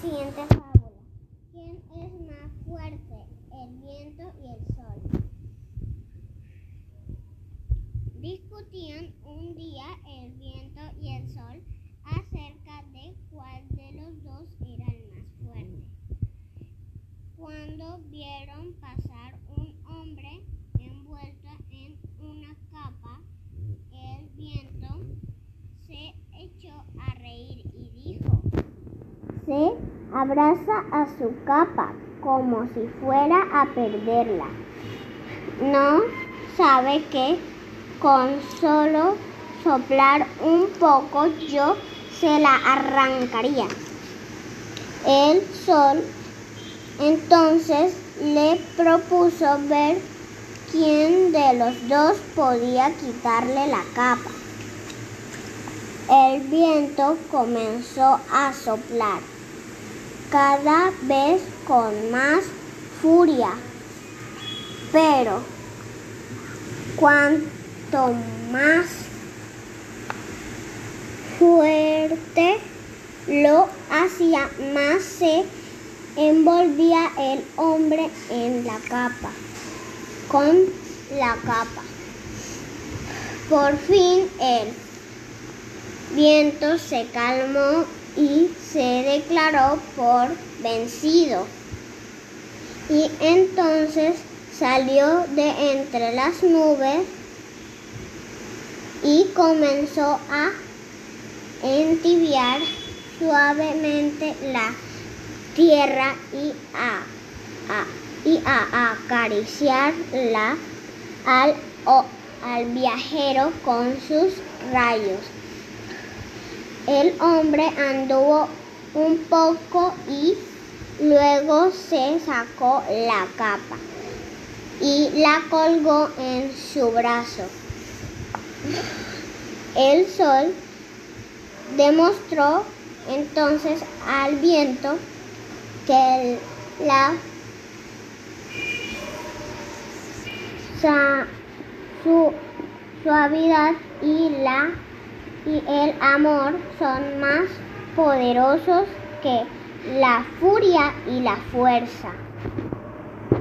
siguiente fábula. ¿Quién es más fuerte, el viento y el sol? Discutían un día el viento y el sol acerca de cuál de los dos era el más fuerte. Cuando vieron pasar un hombre envuelto en una capa, el viento se echó a reír y dijo, se abraza a su capa como si fuera a perderla. No sabe que con solo soplar un poco yo se la arrancaría. El sol entonces le propuso ver quién de los dos podía quitarle la capa. El viento comenzó a soplar cada vez con más furia, pero cuanto más fuerte lo hacía, más se envolvía el hombre en la capa, con la capa. Por fin el viento se calmó y se declaró por vencido. Y entonces salió de entre las nubes y comenzó a entibiar suavemente la tierra y a, y a acariciarla al, al viajero con sus rayos. El hombre anduvo un poco y luego se sacó la capa y la colgó en su brazo. El sol demostró entonces al viento que la su suavidad y la y el amor son más poderosos que la furia y la fuerza.